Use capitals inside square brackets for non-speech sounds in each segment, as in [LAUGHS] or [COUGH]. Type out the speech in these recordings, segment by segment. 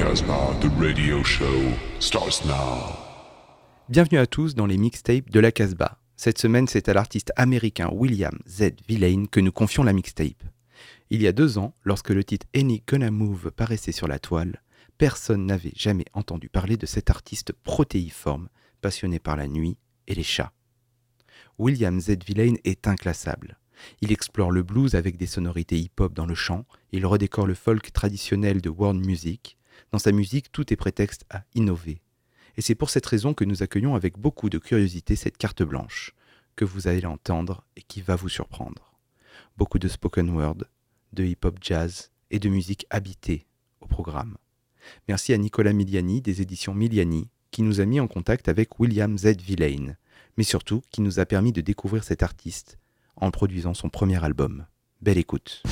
Casbah, the radio show starts now. Bienvenue à tous dans les mixtapes de la Casbah. Cette semaine, c'est à l'artiste américain William Z. Villain que nous confions la mixtape. Il y a deux ans, lorsque le titre Any Gonna Move paraissait sur la toile, personne n'avait jamais entendu parler de cet artiste protéiforme, passionné par la nuit et les chats. William Z. Villain est inclassable. Il explore le blues avec des sonorités hip-hop dans le chant, il redécore le folk traditionnel de world music. Dans sa musique, tout est prétexte à innover. Et c'est pour cette raison que nous accueillons avec beaucoup de curiosité cette carte blanche, que vous allez entendre et qui va vous surprendre. Beaucoup de spoken word, de hip-hop jazz et de musique habitée au programme. Merci à Nicolas Miliani des éditions Miliani qui nous a mis en contact avec William Z. Villain, mais surtout qui nous a permis de découvrir cet artiste en produisant son premier album. Belle écoute.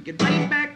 We can play back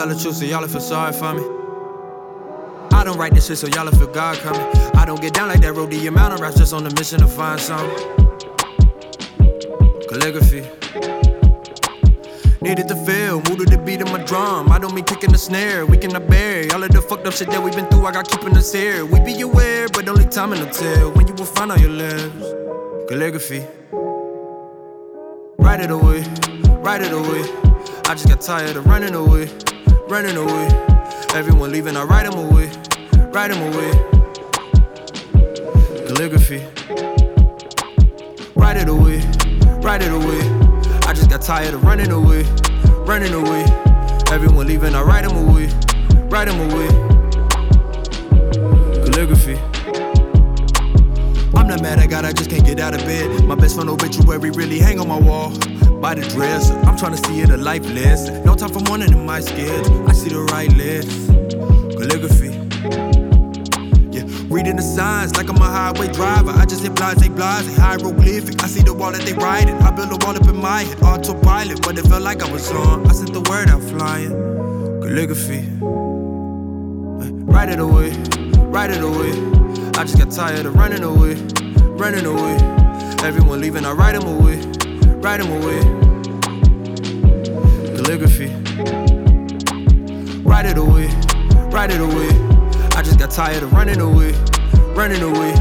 tell the truth, so y'all feel sorry for me. I don't write this shit, so y'all feel God coming. I don't get down like that amount of raps just on a mission to find something. Calligraphy. Needed to feel, moved the beat of my drum. I don't mean kicking the snare, we cannot bear all of the fucked up shit that we've been through. I got keeping us here. We be aware, but only time will tell when you will find out your lips. Calligraphy. Write it away, write it away. I just got tired of running away, running away. Everyone leaving, I write them away, write them away. Calligraphy. Write it away, write it away. I just got tired of running away, running away. Everyone leaving, I write them away, write them away. Calligraphy. I'm not mad, I got, I just can't get out of bed. My best friend oh, obituary really hang on my wall. By the dress, I'm trying to see it a life lesson. No time for morning in my schedule. I see the right list. Calligraphy. Yeah, reading the signs like I'm a highway driver. I just hit blase, blase, hieroglyphic. I see the wall that they writing. I build a wall up in my head, autopilot. But it felt like I was on. I sent the word out flying. Calligraphy. Write it away, write it away. I just got tired of running away, running away. Everyone leaving, I write them away, write them away. Calligraphy. Write it away, write it away. I just got tired of running away, running away.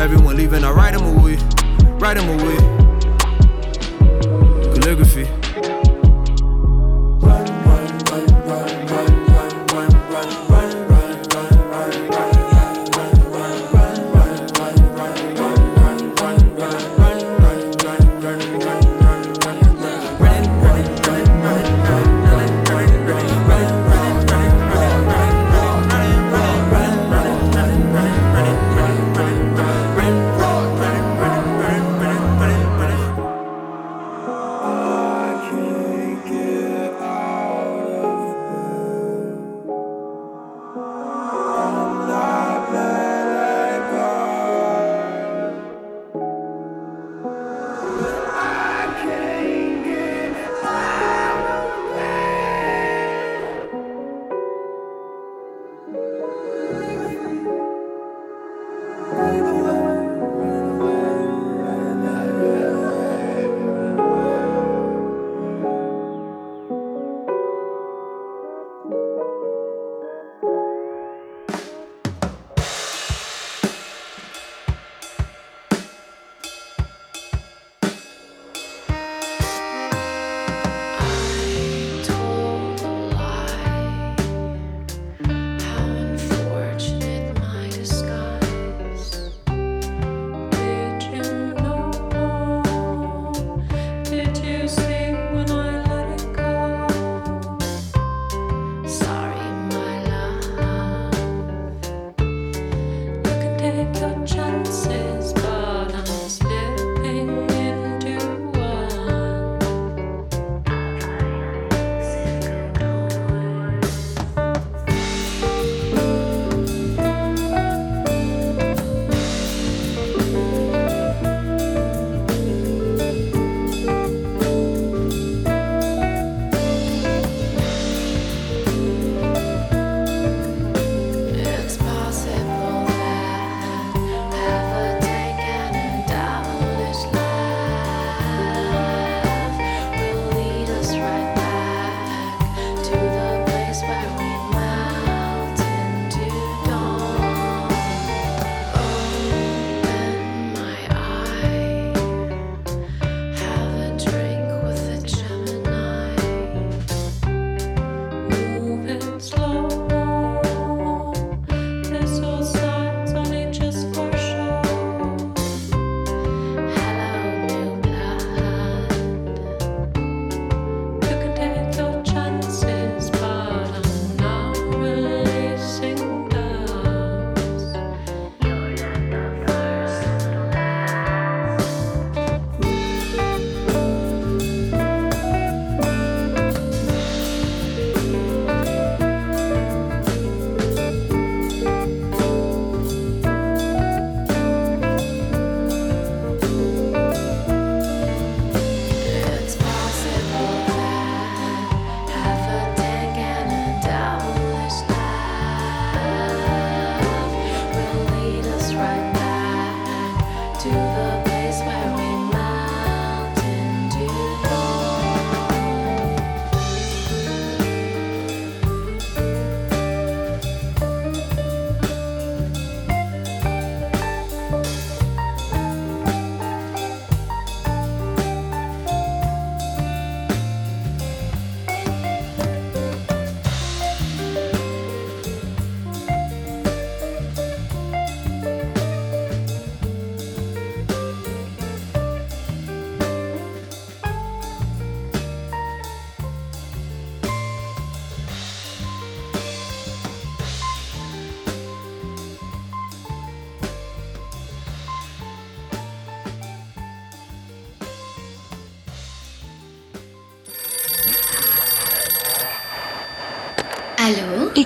Everyone leaving, I write them away, write them away. Calligraphy.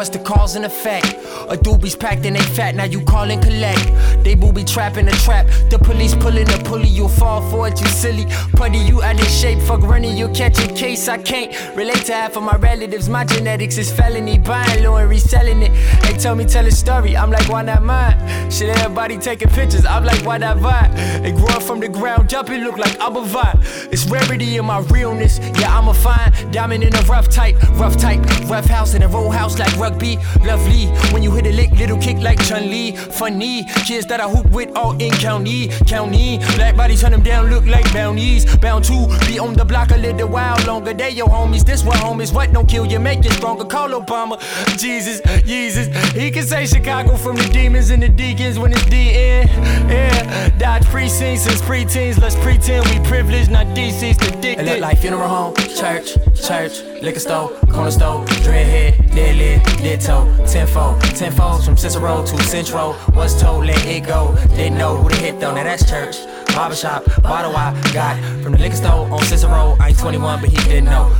What's the cause and effect. A doobies packed and they fat, now you call and collect. They booby trapping the trap. The police pulling the pulley, you'll fall for it, you silly. Putty, you out of shape, fuck running, you'll catch a case. I can't relate to half of my relatives. My genetics is felony. Buying low and reselling it. They tell me tell a story, I'm like, why not mine? Shit, everybody taking pictures, I'm like, why not vibe? They grew up from the ground up, it look like I'm a vibe. It's rarity in my realness, yeah, I'm a fine. Diamond in a rough type, rough type, rough house in a row house like rugby. Lovely when you hit a lick, little kick like Chun Li. Funny kids that I hoop with all in county, county. Black bodies turn them down, look like bounties. Bound to be on the block a little while longer. They your homies, this what homies. What don't kill you, make you stronger. Call Obama, Jesus, Jesus. He can say Chicago from the demons and the deacons when it's DN. Yeah, Dodge precincts since preteens. Let's pretend we privileged, not DC's addicted. It look like funeral home, church, church, liquor store, corner store, dreadhead, dead lit, lit toe, tenfold, tenfolds from Cicero to Central. Was told, let it go. Didn't know who to hit though, now that's church. Barbershop, bottle I got from the liquor store on Cicero. I ain't 21, but he didn't know.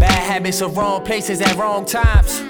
Bad habits of wrong places at wrong times.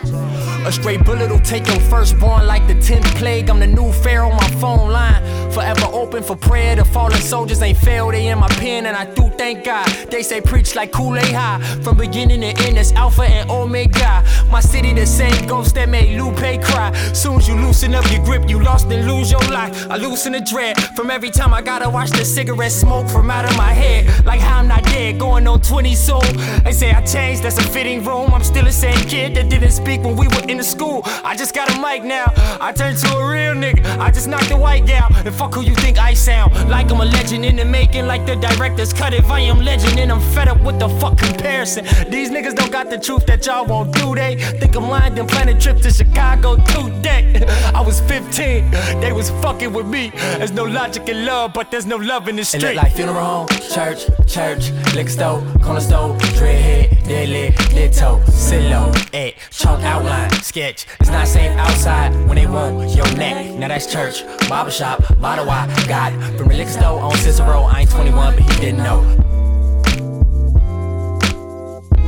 A straight bullet will take your firstborn like the 10th plague. I'm the new pharaoh on my phone line. Forever open for prayer. The fallen soldiers ain't failed. They in my pen, and I do thank God. They say preach like Kool Aid High. From beginning to end, it's Alpha and Omega. My city, the same ghost that made Lupe cry. Soon as you loosen up your grip, you lost and lose your life. I loosen the dread from every time I gotta watch the cigarette smoke from out of my head. Like how I'm not dead, going on 20 soon. They say I changed, that's a fitting room. I'm still the same kid that didn't speak when we were in the school. I just got a mic now. I turned to a real nigga. I just knocked the white gal. And fuck who you think I sound. Like I'm a legend in the making, like the directors cut it. I am legend, and I'm fed up with the fuck comparison. These niggas don't got the truth that y'all won't do. They think I'm lying, then plan a trip to Chicago today. [LAUGHS] I was 15, they was fucking with me. There's no logic in love, but there's no love in the street. It look like funeral home, church, church, liquor store, corner store, dreadhead, dead lit, lit toe, silo, eh, chalk outline, sketch. It's not safe outside when they want your neck. Now that's church, barbershop, from the liquor store on Cicero. I ain't 21, but he didn't know.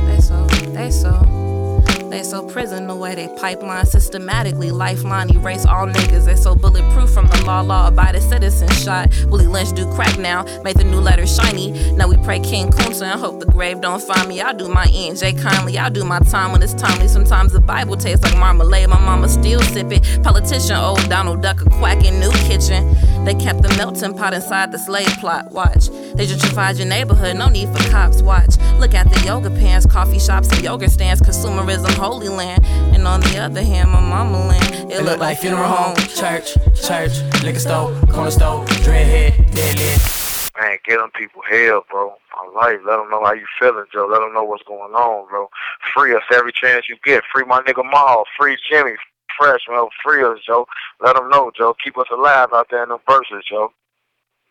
They so, they so. They so prison the way they pipeline systematically lifeline erase all niggas. They so bulletproof from the law, law abided citizen shot. Willie Lynch do crack now, make the new letter shiny. Now we pray King Kunta and hope the grave don't find me. I do my ENJ kindly, I do my time when it's timely. Sometimes the Bible tastes like marmalade, my mama still sip it. Politician, old Donald Duck, a quacking new kitchen. They kept the melting pot inside the slave plot. Watch, they gentrified your neighborhood, no need for cops. Watch, look at the yoga pants, coffee shops, and yoga stands, consumerism, holy land. And on the other hand, my mama land. It look like funeral home, church, church, liquor store, corner store, dreadhead, dead lit. Man, get them people hell, bro. My life. Let them know how you feeling, Joe. Let them know what's going on, bro. Free us every chance you get. Free my nigga Maul. Free Jimmy. Fresh, man. Free us, Joe. Let them know, Joe. Keep us alive out there in them verses, Joe.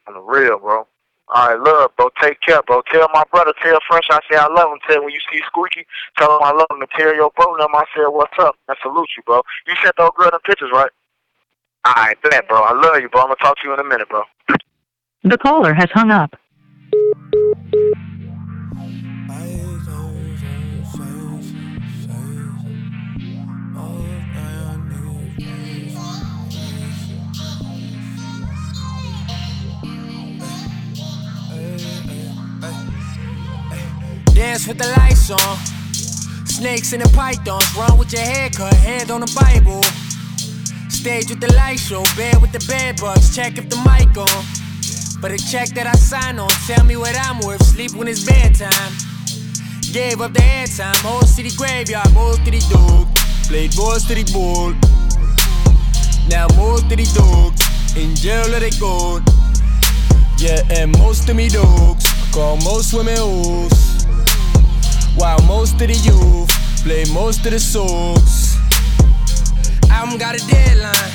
On the real, bro. All right, love, bro. Take care, bro. Tell my brother, tell Fresh I say I love him. Tell when you see Squeaky, tell him I love him. And tell your bro, them I said what's up. I salute you, bro. You sent those girl them pictures, right? All right, bet, bro. I love you, bro. I'm gonna talk to you in a minute, bro. The caller has hung up. Dance with the lights on. Snakes and the pythons. Run with your haircut. Hand on the Bible. Stage with the light show. Bed with the bed bugs. Check if the mic on. But a check that I sign on. Tell me what I'm worth. Sleep when it's bedtime. Gave up the airtime. Whole city graveyard. Balls to the dog. Played balls to the ball. Now most of these dogs in jail let it go. Yeah, and most of me dogs call most women hoes. While most of the youth play most of the songs. Album got a deadline,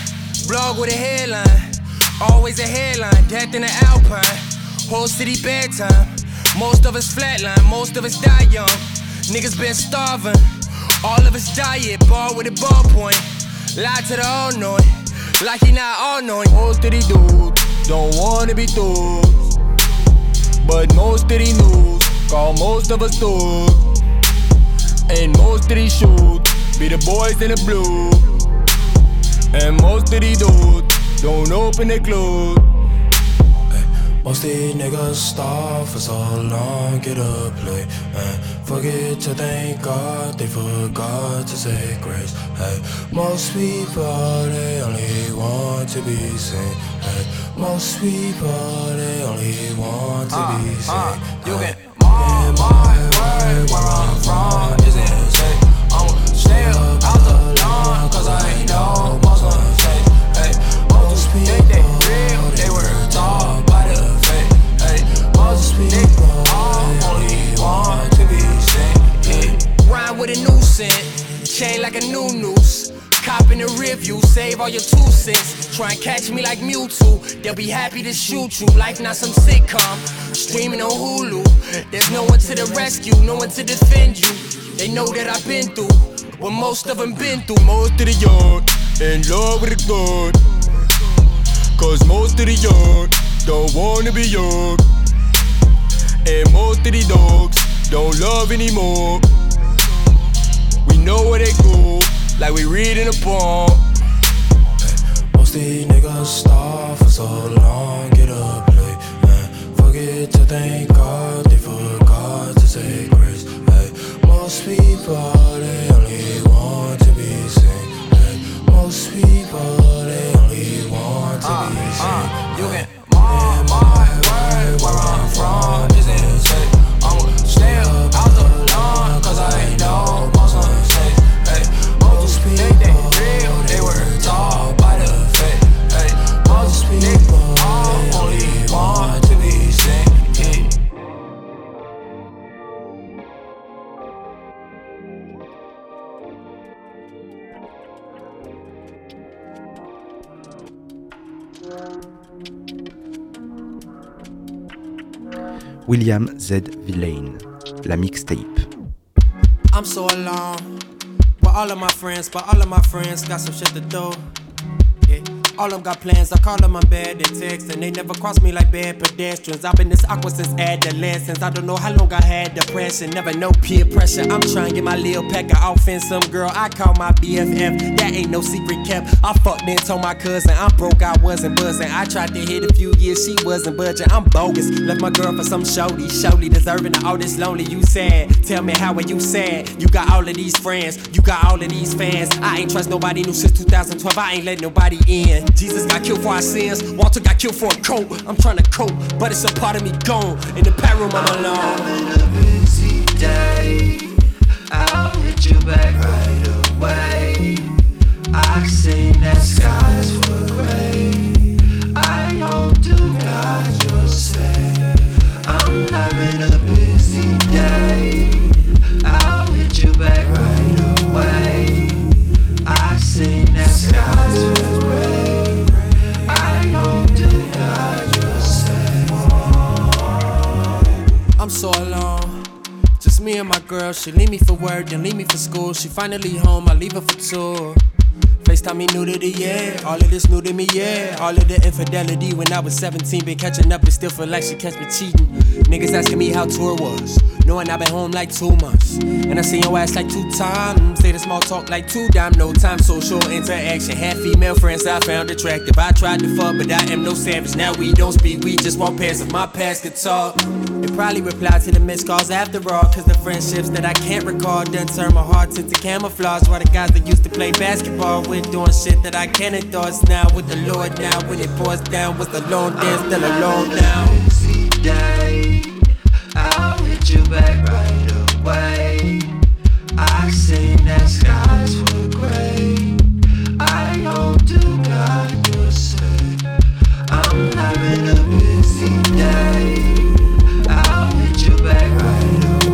blog with a headline. Always a headline, death in the alpine. Whole city bedtime. Most of us flatline, most of us die young. Niggas been starving. All of us diet, ball with a ballpoint. Lie to the all knowing, like he not all knowing. Most of these dudes don't wanna be dudes. But most of these news call most of us thugs. And most of these shoots be the boys in the blue. And most of these dudes don't open their clothes. Most these niggas starve for so long, get a play. Man, forget to thank God, they forgot to say grace. Hey, most people they only want to be seen. Hey, most people they only want to be ah, seen. Ah. you Hey, chain like a new noose. Cop in the review, save all your two cents. Try and catch me like Mewtwo, they'll be happy to shoot you. Life not some sitcom, streaming on Hulu. There's no one to the rescue, no one to defend you. They know that I've been through what most of them been through. Most of the young in love with a gun. Cause most of the young don't wanna be young. And most of the dogs don't love anymore. We know where they go, like we read in a poem. Most these niggas starve for so long, get a play. Man, forget to thank God, they forgot to say grace. Hey, most people William Z. Villain, la mixtape. I'm so alone. With all of my friends, but all of my friends got some shit to do. All of them got plans, I call them on bad, text, and they never cross me like bad pedestrians. I've been this awkward since adolescence. I don't know how long I had depression, never know peer pressure. I'm trying to get my little pack of offense. Some girl I call my BFF, that ain't no secret kept. I fucked and told my cousin I'm broke, I wasn't buzzing. I tried to hit a few years, she wasn't budging. I'm bogus, left my girl for some shorty, shorty deserving of all this lonely. You sad, tell me how are you sad? You got all of these friends, you got all of these fans. I ain't trust nobody new since 2012. I ain't let nobody in. Jesus got killed for our sins, Walter got killed for a coat. I'm trying to cope, but it's a part of me gone. In the pad room, I'm alone. Having a busy day. I'll hit you back right away. I seen that skies were gray. I hope to God you're safe. I'm having a busy day. I'll hit you back She leave me for work, then leave me for school. She finally home, I leave her for tour. FaceTime me new to the year. All of this new to me, yeah. All of the infidelity when I was 17. Been catching up and still feel like she catch me cheating. Niggas asking me how tour was. Knowing I've been home like two months. And I seen your ass like two times. Say the small talk like two dime. No time, social interaction. Had female friends I found attractive. I tried to fuck, but I am no savage. Now we don't speak, we just walk past if my past could talk. It probably replied to the missed calls after all. Cause the friendships that I can't recall done turn my heart into camouflage. While the guys that used to play basketball went doing shit that I can't endorse now. With the Lord now, when it pours down, was the lone dance still alone now? Day. I'll hit you back right away. I seen that skies were gray. I hope to God you'll say I'm having a busy day.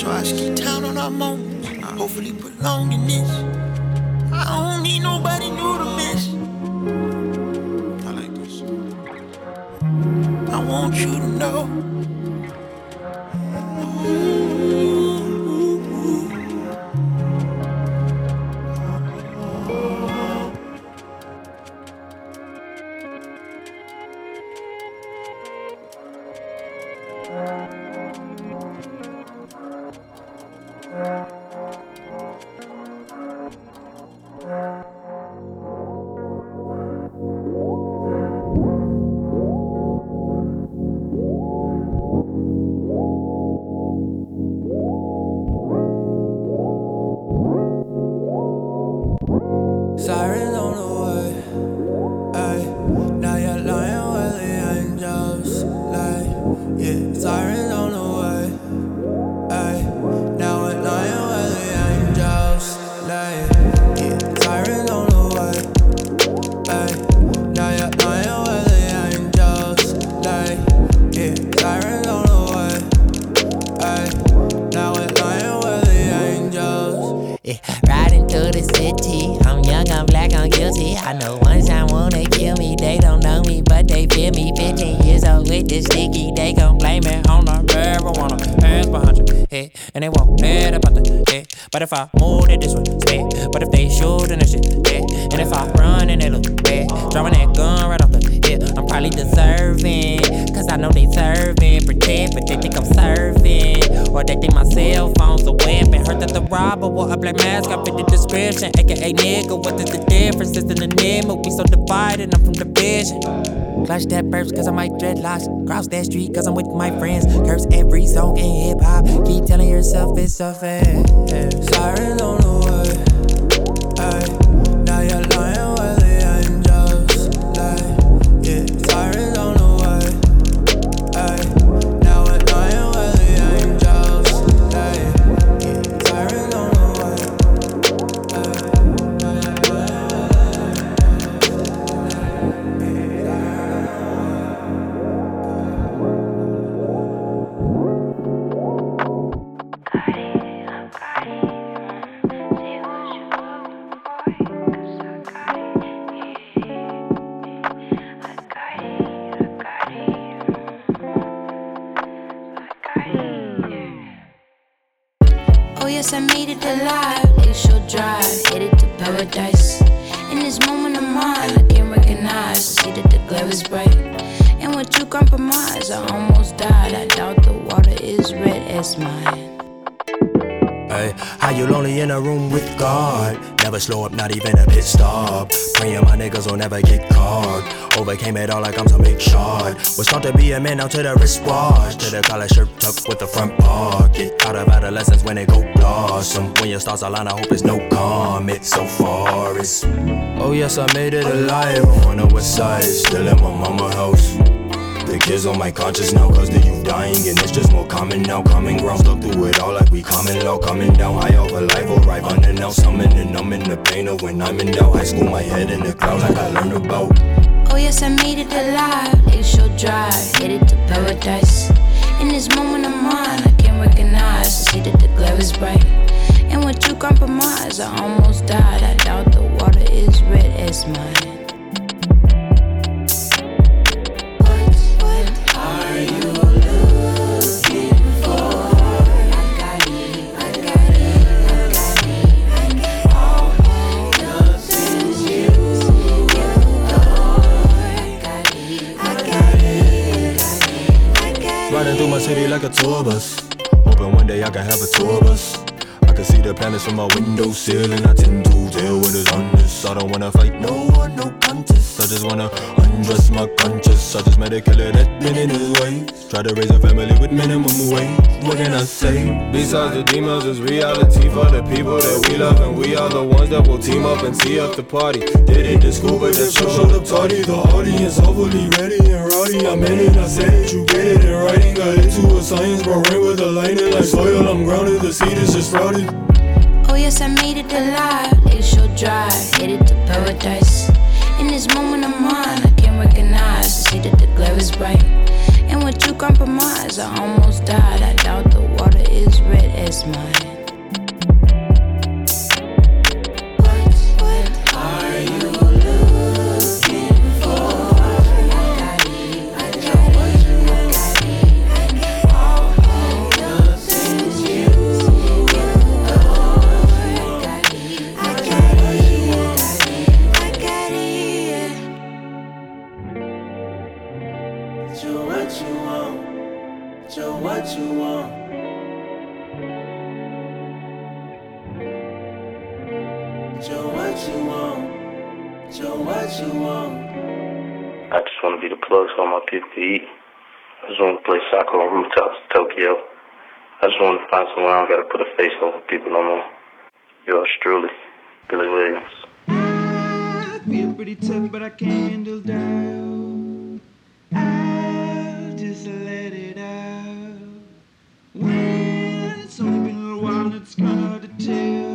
So I just keep down on our moments. Hopefully prolong in this. I don't need nobody The we so divided. I'm from the vision. Clutch that burps cause I might dreadlocks. Cross that street cause I'm with my friends. Curse every song in hip hop. Keep telling yourself it's a fan. Sirens on the way. Man out to the. Collar shirt tucked with the front pocket. Out of adolescence when it go blossom. When your stars align, I hope it's no comet so far. It's oh yes, I made it alive on the west side. Still in my mama house. The kids on my conscience now, cause the youth dying, and it's just more common now. Coming ground, stuck through it all like we coming low. Coming down high over life, arrive unannounced. Summoning, I'm in the pain of when I'm in doubt. High school, my head in the clouds like I learned about. Yes, I made it alive. Lakeshore Drive, headed to paradise. In this moment of mine, I can't recognize. See that the glare is bright. And with you compromise, I almost died. I doubt the water is red as mine. Like a tour bus. Hoping one day I can have a tour bus. I can see the planets from my window sill, and I tend to tell what is on this. I don't wanna fight no one, no contest. I just wanna undress my conscience. I just met a killer that been in his way. Try to raise a family with minimum wage. What can I say? Besides the demons, it's reality for the people that we love, and we are the ones that will team up and tee up the party. Did it to school, but that show showed up tardy. The audience hopefully ready and rowdy. I'm in it, I said it, you get it in writing. Got into a science, bro, rain with a lightning like soil. I'm grounded, the seed is just sprouted. Oh yes, I made it alive. Lakeshore Drive, headed to paradise. In this moment of mine, I can recognize. See that the glare is bright. And with you compromise, I almost died. I doubt the water is red as mine. So what you want? So what you want? So what you want? So what you want? I just want to be the plug so all my people can eat. I just want to play soccer on rooftops in Tokyo. I just want to find somewhere I don't got to put a face over people no more. Yours truly, Billy Williams. I feel pretty tough, but I can't handle doubt. Just let it out. When it's only been a while, it's hard to tell.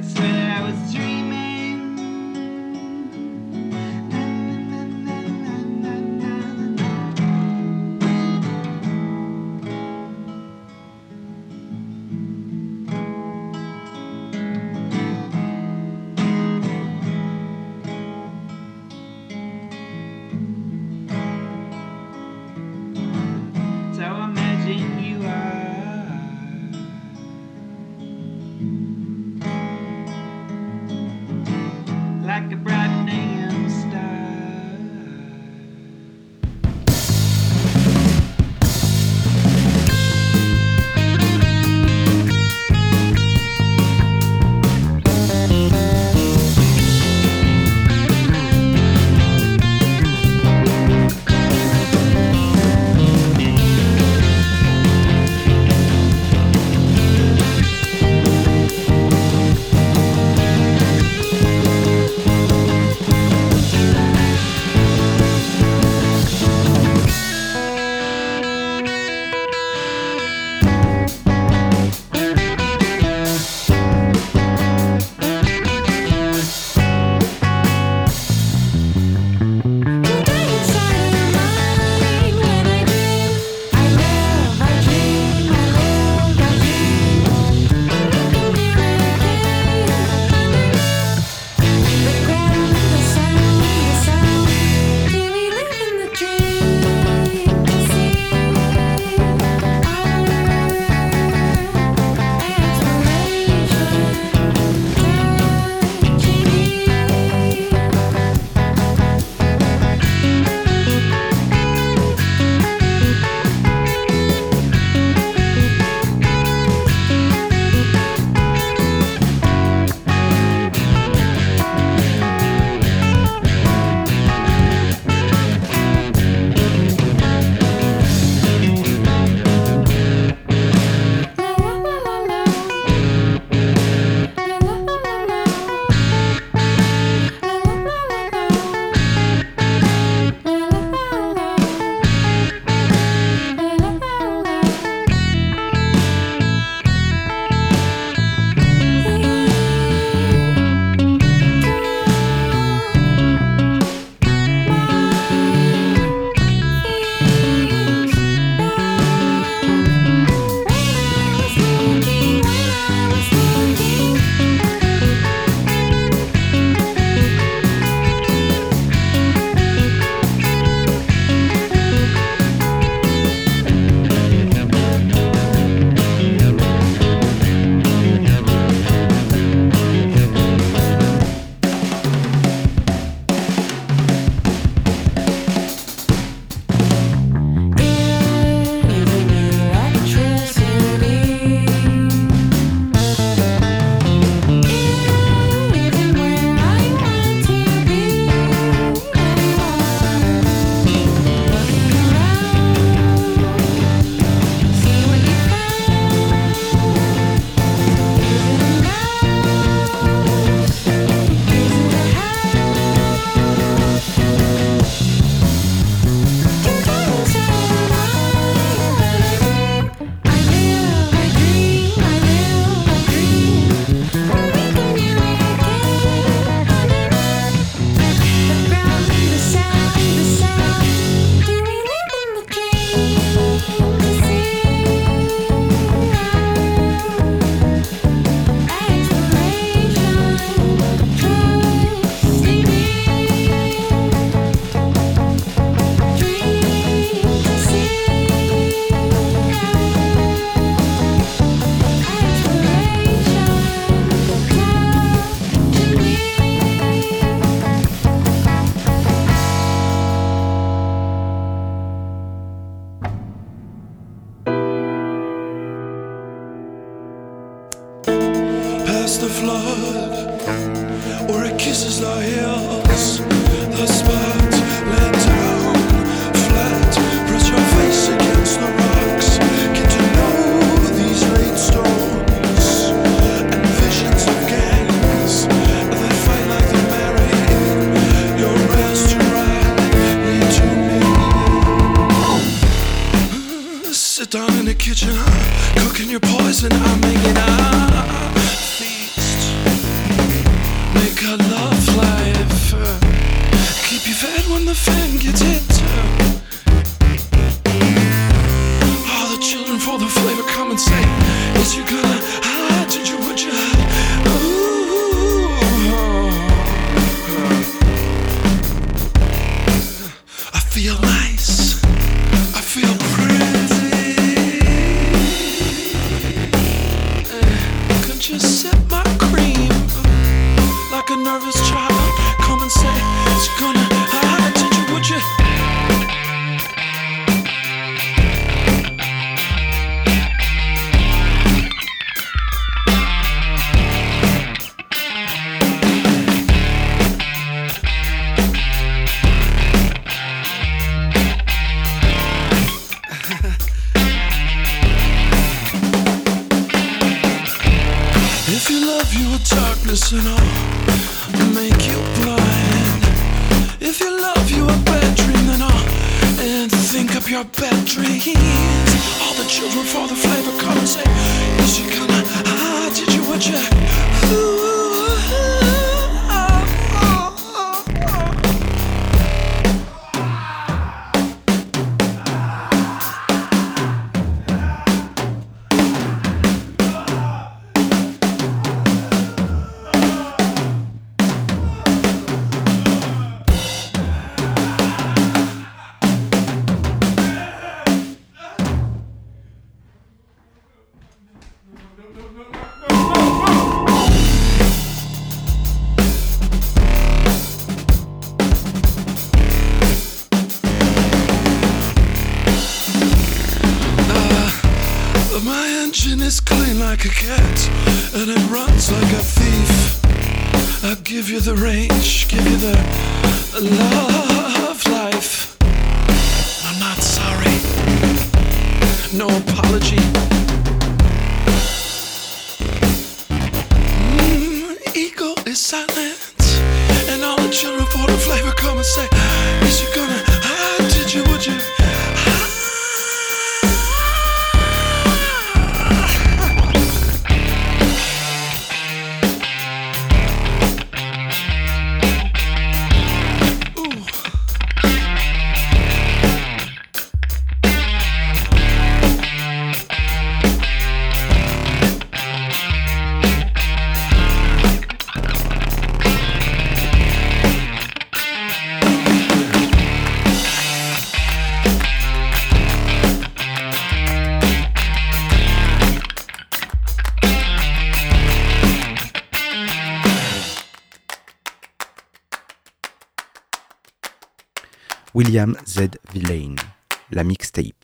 Could swear I was dreaming. Give you the range, give you the love life. I'm not sorry, no apology. William Z. Villain, la mixtape.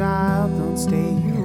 Child, don't stay awake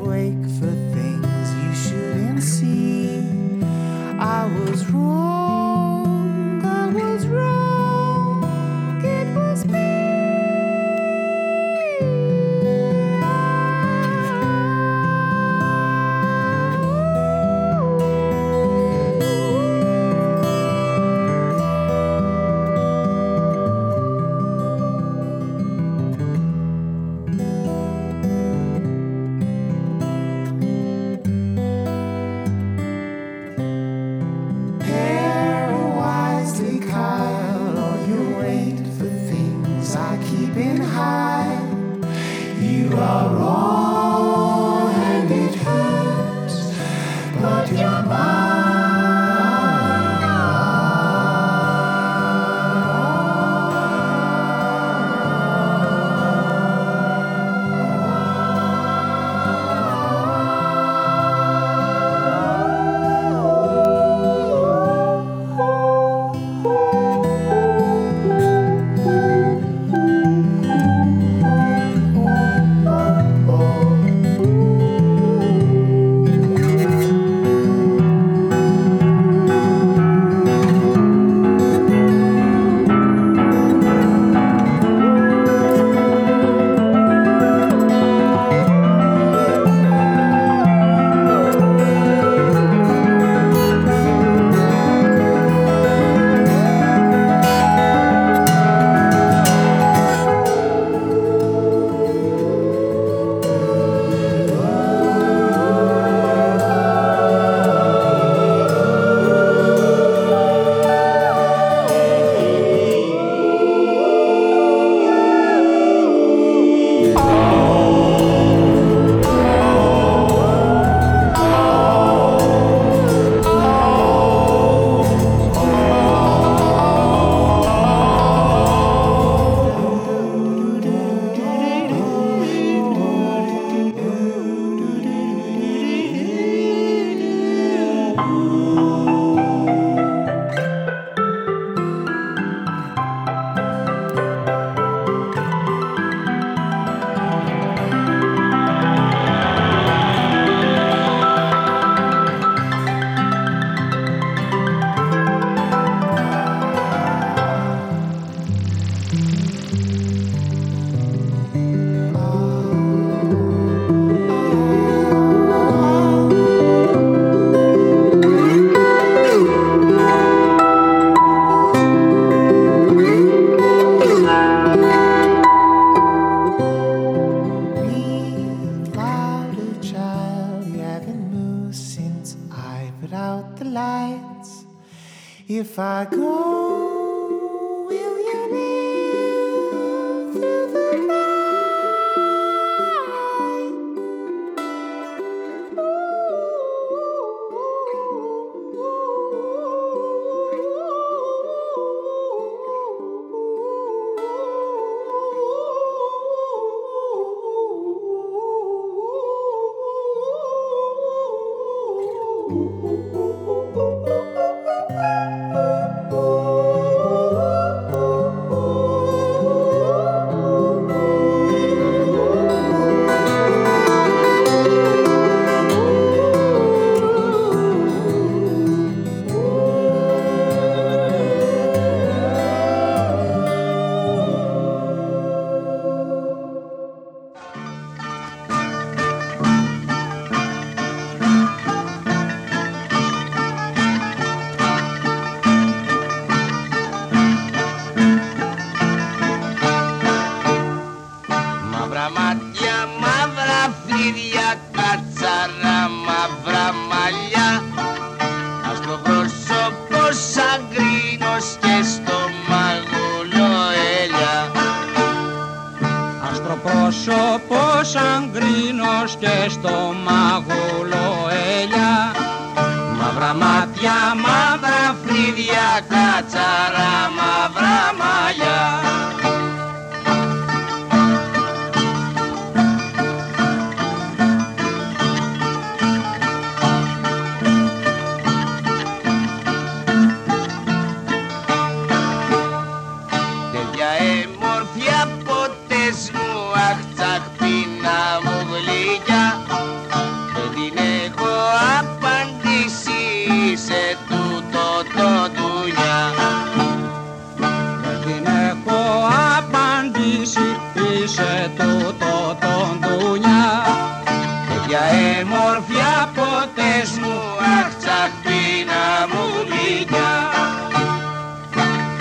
ομορφιά ποτές σου αχ τσαχπίνα μου γλυκιά.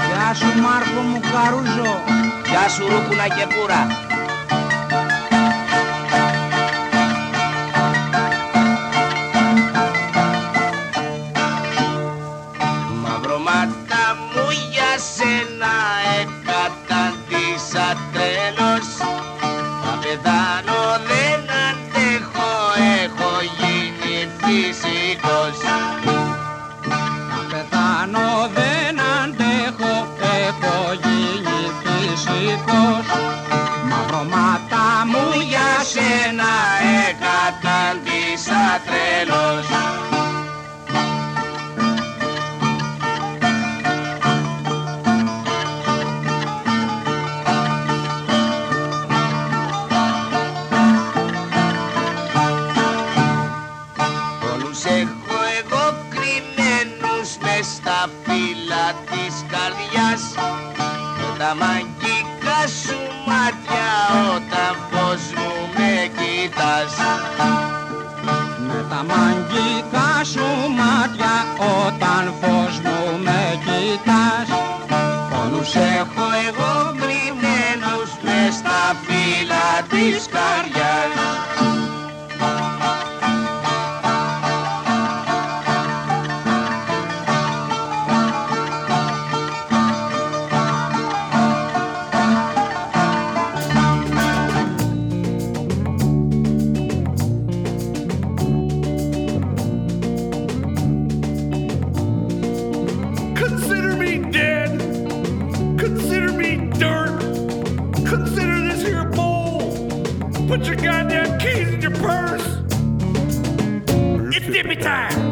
Γεια σου Μάρκο μου καρούζο Γεια σου Ρούκουλα και Πούρα estrenos. It's Dippy time.